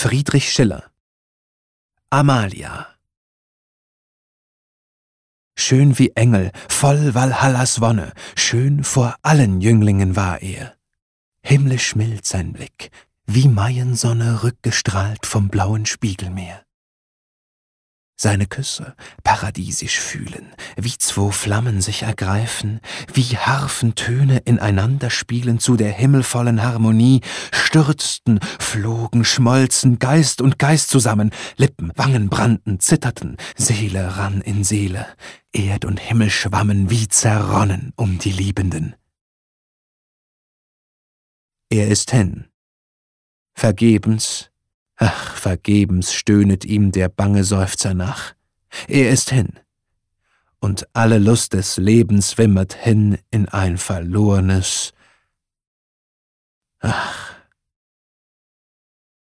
Friedrich Schiller. Amalia. Schön wie Engel, voll Walhallas Wonne, schön vor allen Jünglingen war er. Himmlisch mild sein Blick, wie Maiensonne rückgestrahlt vom blauen Spiegelmeer seine Küsse paradiesisch fühlen, wie zwo Flammen sich ergreifen, wie Harfentöne ineinander spielen zu der himmelvollen Harmonie, stürzten, flogen, schmolzen Geist und Geist zusammen, Lippen, Wangen brannten, zitterten, Seele rann in Seele, Erd und Himmel schwammen wie zerronnen um die Liebenden. Er ist hin. Vergebens Ach, vergebens stöhnet ihm der bange Seufzer nach. Er ist hin. Und alle Lust des Lebens wimmert hin in ein verlorenes.